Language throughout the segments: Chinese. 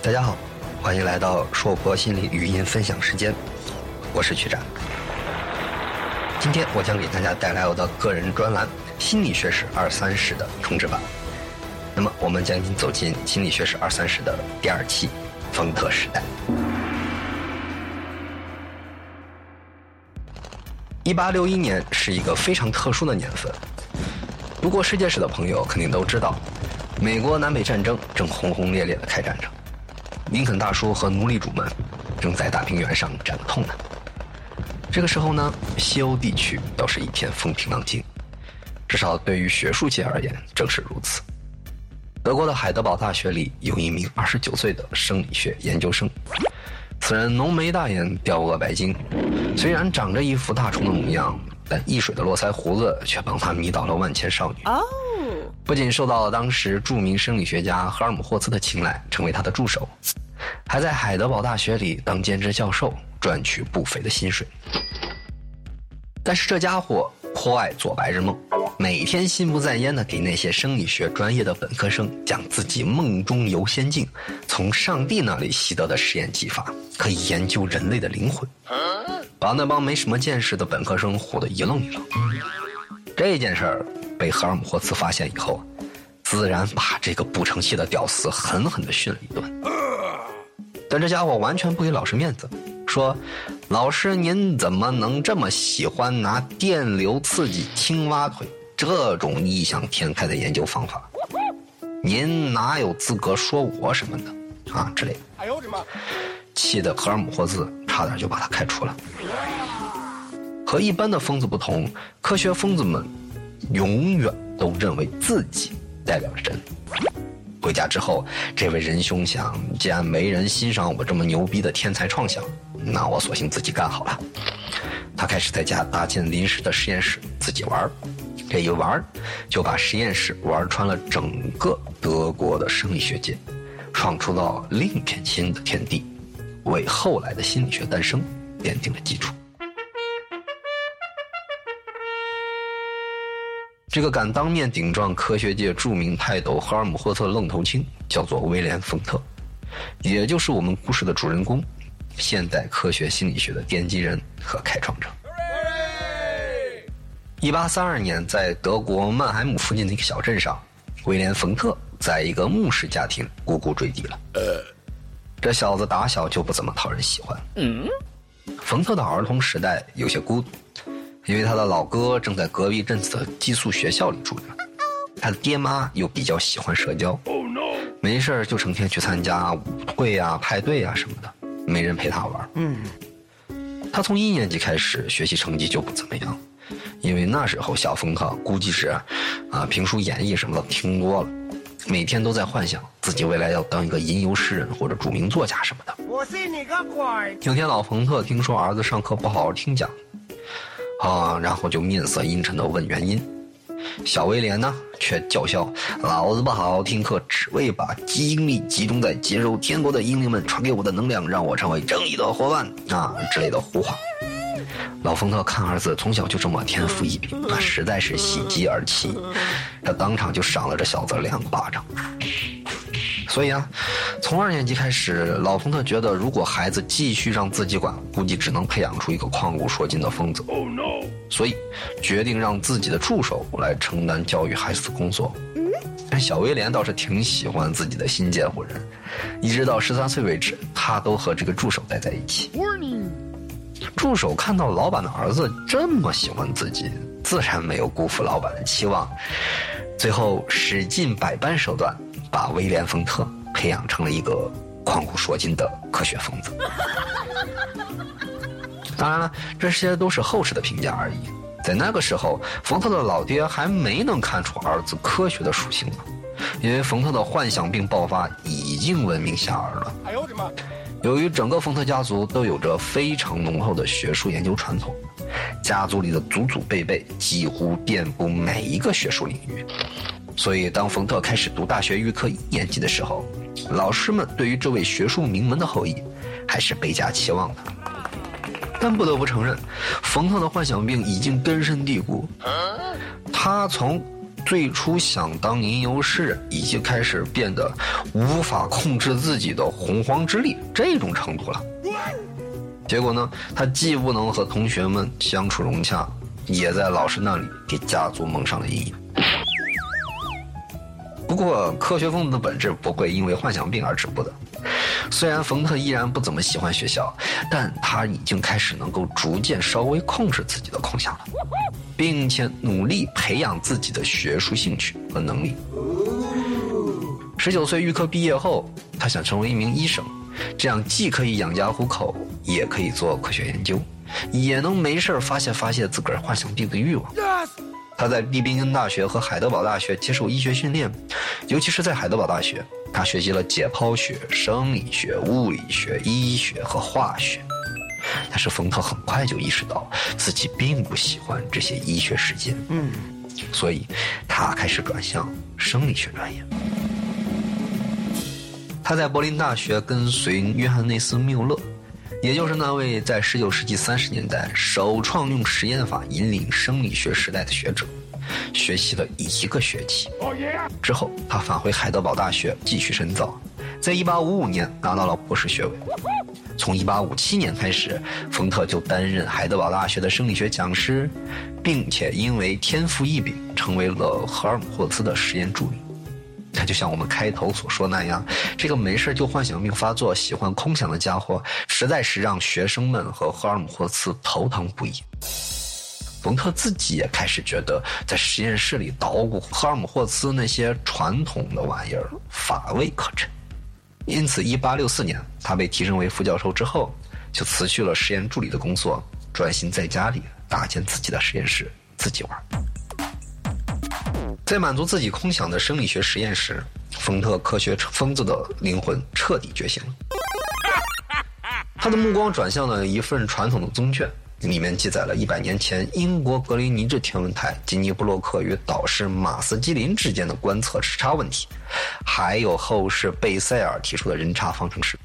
大家好，欢迎来到硕博心理语音分享时间，我是曲展。今天我将给大家带来我的个人专栏《心理学史二三十》的重制版。那么，我们将走进《心理学史二三十》的第二期——丰特时代。一八六一年是一个非常特殊的年份。读过世界史的朋友肯定都知道，美国南北战争正轰轰烈烈的开展着，林肯大叔和奴隶主们正在大平原上战痛呢。这个时候呢，西欧地区倒是一片风平浪静，至少对于学术界而言正是如此。德国的海德堡大学里有一名二十九岁的生理学研究生，此人浓眉大眼、雕额白金，虽然长着一副大虫的模样，但易水的络腮胡子却帮他迷倒了万千少女。不仅受到了当时著名生理学家赫尔姆霍兹的青睐，成为他的助手，还在海德堡大学里当兼职教授，赚取不菲的薪水。但是这家伙颇爱做白日梦。每天心不在焉的给那些生理学专业的本科生讲自己梦中游仙境，从上帝那里习得的实验技法，可以研究人类的灵魂，把那帮没什么见识的本科生唬得一愣一愣。这件事儿被赫尔姆霍茨发现以后，自然把这个不成器的屌丝狠狠地训了一顿。但这家伙完全不给老师面子，说：“老师您怎么能这么喜欢拿电流刺激青蛙腿？”这种异想天开的研究方法，您哪有资格说我什么的啊？之类的。哎呦我的妈！气得赫尔姆霍兹差点就把他开除了。和一般的疯子不同，科学疯子们永远都认为自己代表着真。回家之后，这位仁兄想，既然没人欣赏我这么牛逼的天才创想，那我索性自己干好了。他开始在家搭建临时的实验室，自己玩儿这一玩儿就把实验室玩穿了整个德国的生理学界，创出了另一片新的天地，为后来的心理学诞生奠定了基础。这个敢当面顶撞科学界著名泰斗赫尔姆霍特的愣头青，叫做威廉·冯特，也就是我们故事的主人公，现代科学心理学的奠基人和开创者。一八三二年，在德国曼海姆附近的一个小镇上，威廉·冯特在一个牧师家庭咕咕坠地了。这小子打小就不怎么讨人喜欢。嗯，冯特的儿童时代有些孤独，因为他的老哥正在隔壁镇子的寄宿学校里住着，他的爹妈又比较喜欢社交，没事儿就成天去参加舞会啊、派对啊什么的，没人陪他玩。嗯，他从一年级开始学习成绩就不怎么样。因为那时候小冯特估计是，啊，评书演绎什么的听多了，每天都在幻想自己未来要当一个吟游诗人或者著名作家什么的。我信你个鬼！有天老冯特听说儿子上课不好好听讲，啊，然后就面色阴沉的问原因。小威廉呢却叫嚣：“老子不好好听课，只为把精力集中在接受天国的英灵们传给我的能量，让我成为正义的伙伴啊之类的胡话。”老冯特看儿子从小就这么天赋异禀，那实在是喜极而泣，他当场就赏了这小子两巴掌。所以啊，从二年级开始，老冯特觉得如果孩子继续让自己管，估计只能培养出一个旷古烁今的疯子。所以，决定让自己的助手来承担教育孩子的工作。嗯小威廉倒是挺喜欢自己的新监护人，一直到十三岁为止，他都和这个助手待在一起。助手看到老板的儿子这么喜欢自己，自然没有辜负老板的期望，最后使尽百般手段，把威廉·冯特培养成了一个旷古烁今的科学疯子。当然了，这些都是后世的评价而已。在那个时候，冯特的老爹还没能看出儿子科学的属性呢，因为冯特的幻想病爆发已经闻名遐迩了。哎呦我的妈！由于整个冯特家族都有着非常浓厚的学术研究传统，家族里的祖祖辈辈几乎遍布每一个学术领域，所以当冯特开始读大学预科一年级的时候，老师们对于这位学术名门的后裔还是倍加期望的。但不得不承认，冯特的幻想病已经根深蒂固，他从最初想当吟游诗人，已经开始变得无法控制自己的洪荒之力这种程度了。结果呢，他既不能和同学们相处融洽，也在老师那里给家族蒙上了阴影。不过，科学疯子的本质不会因为幻想病而止步的。虽然冯特依然不怎么喜欢学校，但他已经开始能够逐渐稍微控制自己的空想了，并且努力培养自己的学术兴趣和能力。十九岁预科毕业后，他想成为一名医生，这样既可以养家糊口，也可以做科学研究，也能没事发泄发泄自个儿幻想病的欲望。他在利宾根大学和海德堡大学接受医学训练，尤其是在海德堡大学，他学习了解剖学、生理学、物理学、医学和化学。但是冯特很快就意识到自己并不喜欢这些医学实践，嗯，所以他开始转向生理学专业。他在柏林大学跟随约翰内斯·缪勒。也就是那位在十九世纪三十年代首创用实验法引领生理学时代的学者，学习了一个学期。之后，他返回海德堡大学继续深造，在一八五五年拿到了博士学位。从一八五七年开始，冯特就担任海德堡大学的生理学讲师，并且因为天赋异禀，成为了赫尔姆霍兹的实验助理。他就像我们开头所说那样，这个没事就幻想病发作、喜欢空想的家伙，实在是让学生们和赫尔姆霍茨头疼不已。冯特自己也开始觉得，在实验室里捣鼓赫尔姆霍茨那些传统的玩意儿乏味可陈，因此，1864年他被提升为副教授之后，就辞去了实验助理的工作，专心在家里搭建自己的实验室，自己玩。在满足自己空想的生理学实验时，冯特科学疯子的灵魂彻底觉醒了。他的目光转向了一份传统的宗卷，里面记载了一百年前英国格林尼治天文台吉尼布洛克与导师马斯基林之间的观测时差问题，还有后世贝塞尔提出的人差方程式。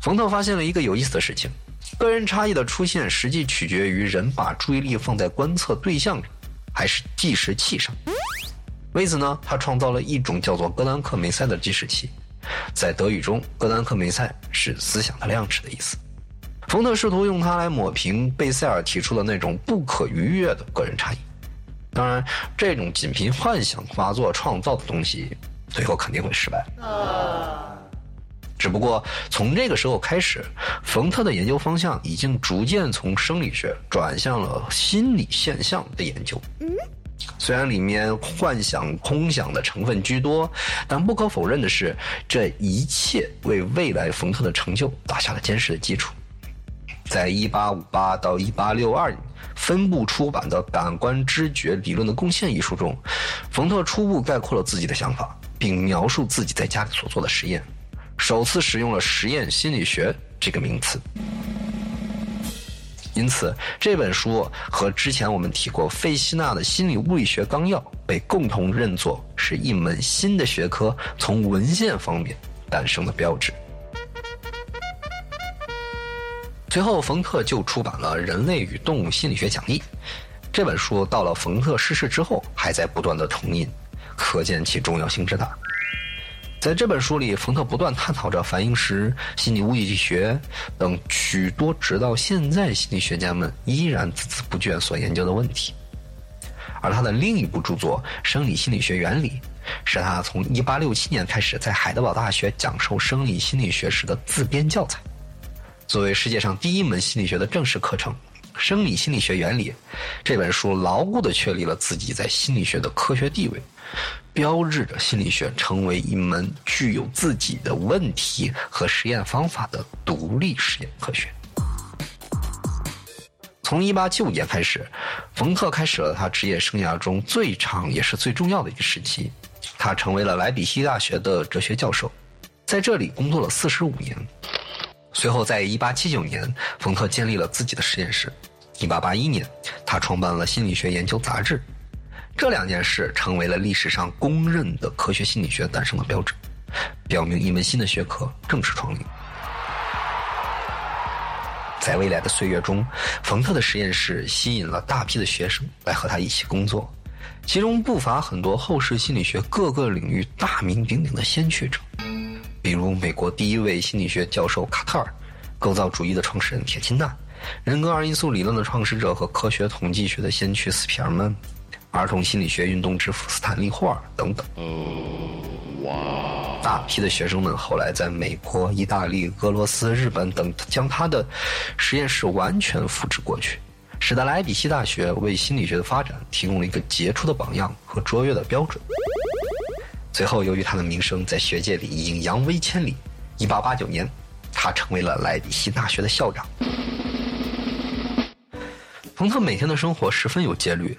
冯特发现了一个有意思的事情：个人差异的出现实际取决于人把注意力放在观测对象上，还是计时器上。为此呢，他创造了一种叫做哥丹克梅塞的计时器，在德语中，哥丹克梅塞是思想的量尺的意思。冯特试图用它来抹平贝塞尔提出的那种不可逾越的个人差异。当然，这种仅凭幻想发作创造的东西，最后肯定会失败。只不过从这个时候开始，冯特的研究方向已经逐渐从生理学转向了心理现象的研究。虽然里面幻想、空想的成分居多，但不可否认的是，这一切为未来冯特的成就打下了坚实的基础。在1858到1862年分部出版的《感官知觉理论的贡献》一书中，冯特初步概括了自己的想法，并描述自己在家里所做的实验，首次使用了“实验心理学”这个名词。因此，这本书和之前我们提过费希纳的心理物理学纲要被共同认作是一门新的学科从文献方面诞生的标志。随后，冯特就出版了《人类与动物心理学讲义》这本书，到了冯特逝世之后还在不断的重印，可见其重要性之大。在这本书里，冯特不断探讨着反应时、心理物理学等许多直到现在心理学家们依然孜孜不倦所研究的问题。而他的另一部著作《生理心理学原理》，是他从1867年开始在海德堡大学讲授生理心理学时的自编教材。作为世界上第一门心理学的正式课程，《生理心理学原理》这本书牢固地确立了自己在心理学的科学地位。标志着心理学成为一门具有自己的问题和实验方法的独立实验科学。从1875年开始，冯特开始了他职业生涯中最长也是最重要的一个时期。他成为了莱比锡大学的哲学教授，在这里工作了45年。随后，在1879年，冯特建立了自己的实验室。1881年，他创办了《心理学研究杂志》。这两件事成为了历史上公认的科学心理学诞生的标志，表明一门新的学科正式创立。在未来的岁月中，冯特的实验室吸引了大批的学生来和他一起工作，其中不乏很多后世心理学各个领域大名鼎鼎的先驱者，比如美国第一位心理学教授卡特尔，构造主义的创始人铁钦纳，人格二因素理论的创始者和科学统计学的先驱斯皮尔曼，儿童心理学运动之父斯坦利霍尔等等。哇！大批的学生们后来在美国、意大利、俄罗斯、日本等将他的实验室完全复制过去。使得莱比锡大学为心理学的发展提供了一个杰出的榜样和卓越的标准。最后，由于他的名声在学界里已经扬威千里，1889年，他成为了莱比锡大学的校长。冯特每天的生活十分有节律，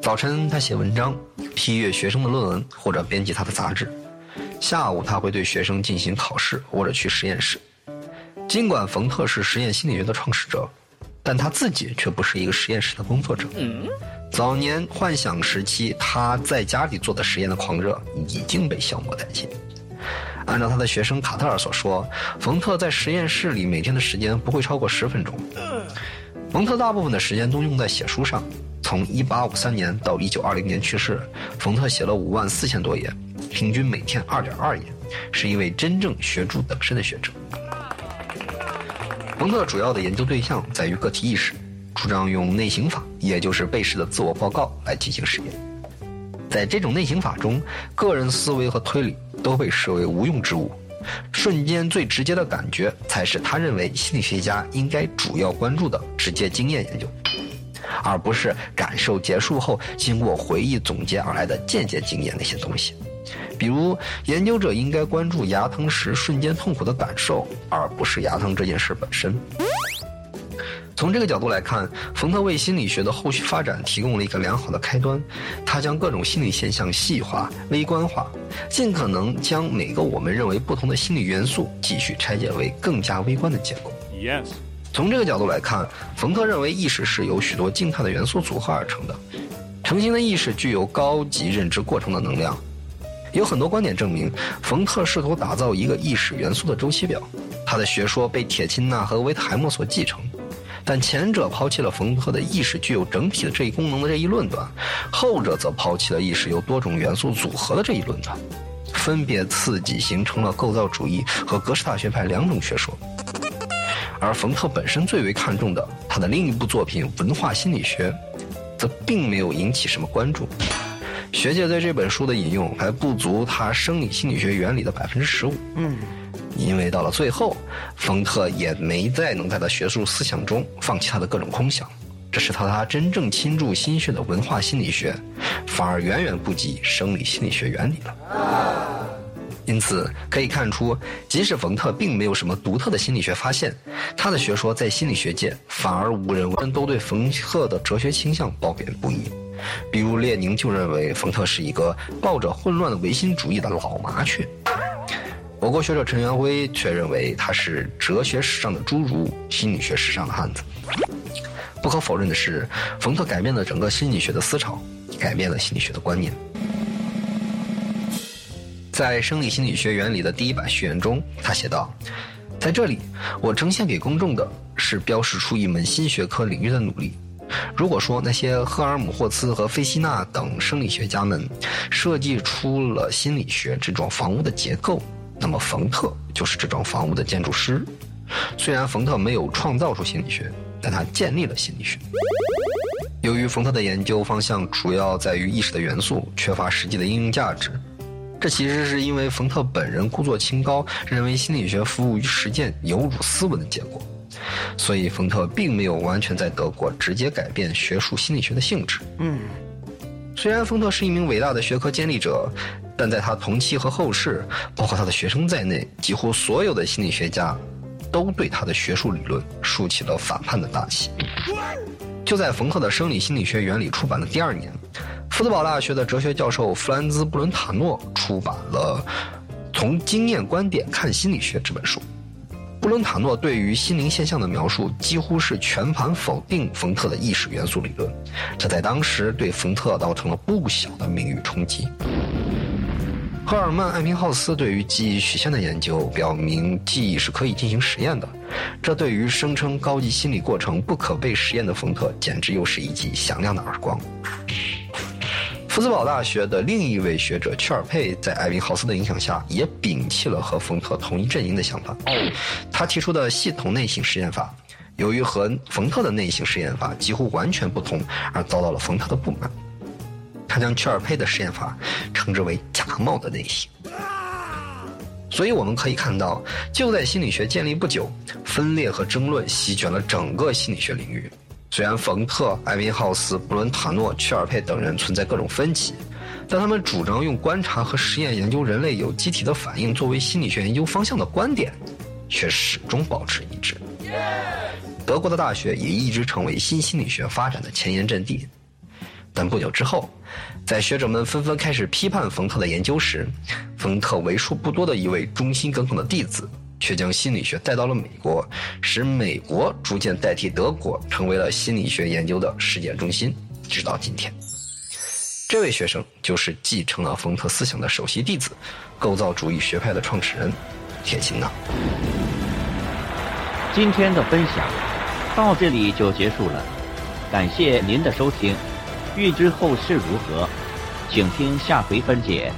早晨他写文章，批阅学生的论文或者编辑他的杂志；下午他会对学生进行考试或者去实验室。尽管冯特是实验心理学的创始者。但他自己却不是一个实验室的工作者。早年幻想时期，他在家里做的实验的狂热已经被消磨殆尽。按照他的学生卡特尔所说，冯特在实验室里每天的时间不会超过十分钟。冯特大部分的时间都用在写书上。从1853年到1920年去世，冯特写了5万四千多页，平均每天2.2页，是一位真正学著等身的学者。冯特主要的研究对象在于个体意识，主张用内省法，也就是贝氏的自我报告来进行实验。在这种内省法中，个人思维和推理都被视为无用之物，瞬间最直接的感觉才是他认为心理学家应该主要关注的直接经验研究，而不是感受结束后经过回忆总结而来的间接经验那些东西。比如，研究者应该关注牙疼时瞬间痛苦的感受，而不是牙疼这件事本身。从这个角度来看，冯特为心理学的后续发展提供了一个良好的开端。他将各种心理现象细化、微观化，尽可能将每个我们认为不同的心理元素继续拆解为更加微观的结构。Yes。从这个角度来看，冯特认为意识是由许多静态的元素组合而成的，成型的意识具有高级认知过程的能量。有很多观点证明，冯特试图打造一个意识元素的周期表。他的学说被铁钦纳和维特海默所继承，但前者抛弃了冯特的意识具有整体的这一功能的这一论断，后者则抛弃了意识由多种元素组合的这一论断，分别刺激形成了构造主义和格式塔学派两种学说。而冯特本身最为看重的他的另一部作品《文化心理学》，则并没有引起什么关注。学界对这本书的引用还不足他生理心理学原理的百分之十五。嗯，因为到了最后，冯特也没再能在他学术思想中放弃他的各种空想，这使他他真正倾注心血的文化心理学，反而远远不及生理心理学原理了。因此可以看出，即使冯特并没有什么独特的心理学发现，他的学说在心理学界反而无人问都对冯特的哲学倾向褒贬不一。比如列宁就认为冯特是一个抱着混乱的唯心主义的老麻雀，我国学者陈元辉却认为他是哲学史上的侏儒，心理学史上的汉子。不可否认的是，冯特改变了整个心理学的思潮，改变了心理学的观念。在《生理心理学原理》的第一版序言中，他写道：“在这里，我呈现给公众的是标示出一门新学科领域的努力。”如果说那些赫尔姆霍茨和费希纳等生理学家们设计出了心理学这幢房屋的结构，那么冯特就是这幢房屋的建筑师。虽然冯特没有创造出心理学，但他建立了心理学。由于冯特的研究方向主要在于意识的元素，缺乏实际的应用价值，这其实是因为冯特本人故作清高，认为心理学服务于实践有辱斯文的结果。所以，冯特并没有完全在德国直接改变学术心理学的性质。嗯，虽然冯特是一名伟大的学科建立者，但在他同期和后世，包括他的学生在内，几乎所有的心理学家都对他的学术理论竖起了反叛的大旗。就在冯特的《生理心理学原理》出版的第二年，福德堡大学的哲学教授弗兰兹·布伦塔诺出版了《从经验观点看心理学》这本书。布伦塔诺对于心灵现象的描述几乎是全盘否定冯特的意识元素理论，这在当时对冯特造成了不小的名誉冲击。赫尔曼·艾宾浩斯对于记忆曲线的研究表明，记忆是可以进行实验的，这对于声称高级心理过程不可被实验的冯特，简直又是一记响亮的耳光。福斯堡大学的另一位学者屈尔佩在艾宾浩斯的影响下，也摒弃了和冯特同一阵营的想法。他提出的系统内省实验法，由于和冯特的内省实验法几乎完全不同，而遭到了冯特的不满。他将屈尔佩的实验法称之为“假冒的内省”。所以我们可以看到，就在心理学建立不久，分裂和争论席卷了整个心理学领域。虽然冯特、艾宾浩斯、布伦塔诺、屈尔佩等人存在各种分歧，但他们主张用观察和实验研究人类有机体的反应作为心理学研究方向的观点，却始终保持一致。德国的大学也一直成为新心理学发展的前沿阵地。但不久之后，在学者们纷纷开始批判冯特的研究时，冯特为数不多的一位忠心耿耿的弟子。却将心理学带到了美国，使美国逐渐代替德国，成为了心理学研究的世界中心。直到今天，这位学生就是继承了冯特思想的首席弟子，构造主义学派的创始人铁钦纳。今天的分享到这里就结束了，感谢您的收听。欲知后事如何，请听下回分解。